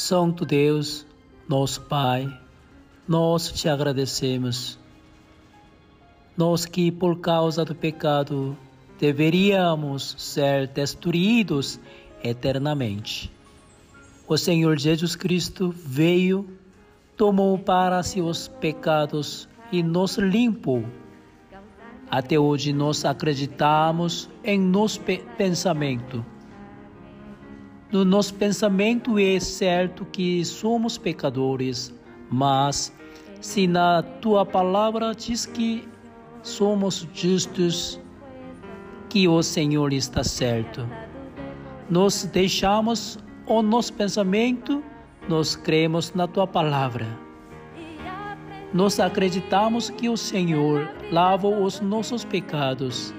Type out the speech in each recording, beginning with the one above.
Santo Deus, nosso Pai, nós te agradecemos. Nós que, por causa do pecado, deveríamos ser destruídos eternamente. O Senhor Jesus Cristo veio, tomou para si os pecados e nos limpou. Até hoje nós acreditamos em nosso pensamento no nosso pensamento é certo que somos pecadores, mas se na tua palavra diz que somos justos, que o Senhor está certo. Nós deixamos o nosso pensamento, nós cremos na tua palavra. Nós acreditamos que o Senhor lava os nossos pecados.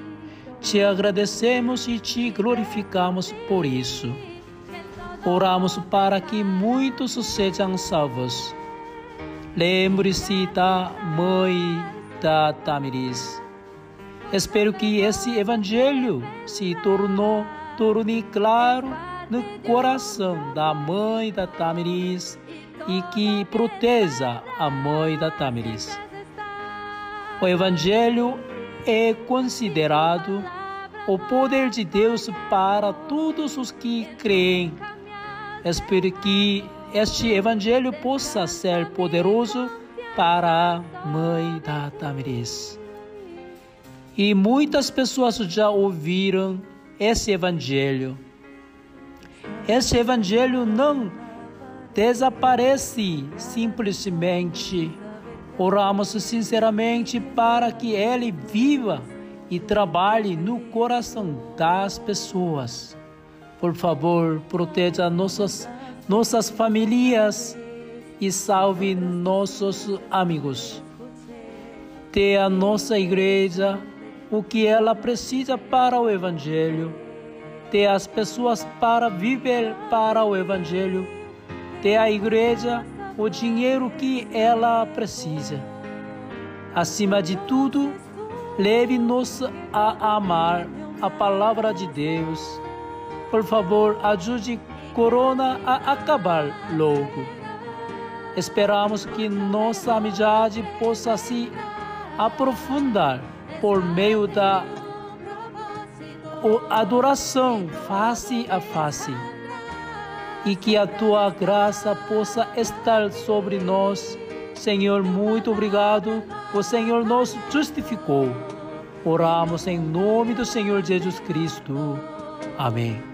Te agradecemos e te glorificamos por isso. Oramos para que muitos sejam salvos. Lembre-se da mãe da Tamiris. Espero que esse evangelho se tornou, torne claro no coração da mãe da Tamiris e que proteja a mãe da Tamiris. O evangelho é considerado o poder de Deus para todos os que creem Espero que este evangelho possa ser poderoso para a mãe da Tamiris. E muitas pessoas já ouviram esse evangelho. Esse evangelho não desaparece simplesmente. Oramos sinceramente para que ele viva e trabalhe no coração das pessoas. Por favor, proteja nossas, nossas famílias e salve nossos amigos. Dê a nossa igreja o que ela precisa para o Evangelho. Dê as pessoas para viver para o Evangelho. Dê à igreja o dinheiro que ela precisa. Acima de tudo, leve-nos a amar a palavra de Deus por favor, ajude Corona a acabar logo. Esperamos que nossa amizade possa se aprofundar por meio da adoração face a face e que a tua graça possa estar sobre nós. Senhor, muito obrigado. O Senhor nos justificou. Oramos em nome do Senhor Jesus Cristo. Amém.